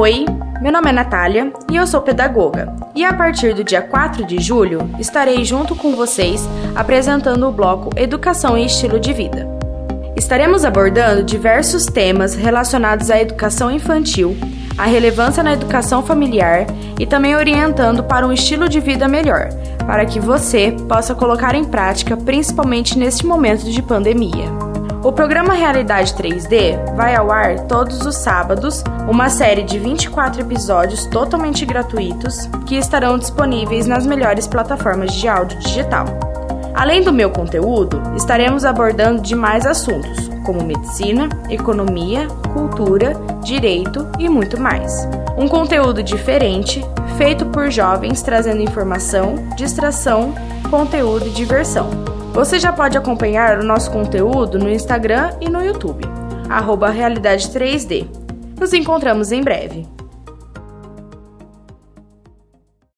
Oi, meu nome é Natália e eu sou pedagoga. E a partir do dia 4 de julho, estarei junto com vocês apresentando o bloco Educação e Estilo de Vida. Estaremos abordando diversos temas relacionados à educação infantil, a relevância na educação familiar e também orientando para um estilo de vida melhor, para que você possa colocar em prática, principalmente neste momento de pandemia. O programa Realidade 3D vai ao ar todos os sábados, uma série de 24 episódios totalmente gratuitos que estarão disponíveis nas melhores plataformas de áudio digital. Além do meu conteúdo, estaremos abordando demais assuntos, como medicina, economia, cultura, direito e muito mais. Um conteúdo diferente, feito por jovens trazendo informação, distração, conteúdo e diversão. Você já pode acompanhar o nosso conteúdo no Instagram e no YouTube, arroba Realidade 3D. Nos encontramos em breve.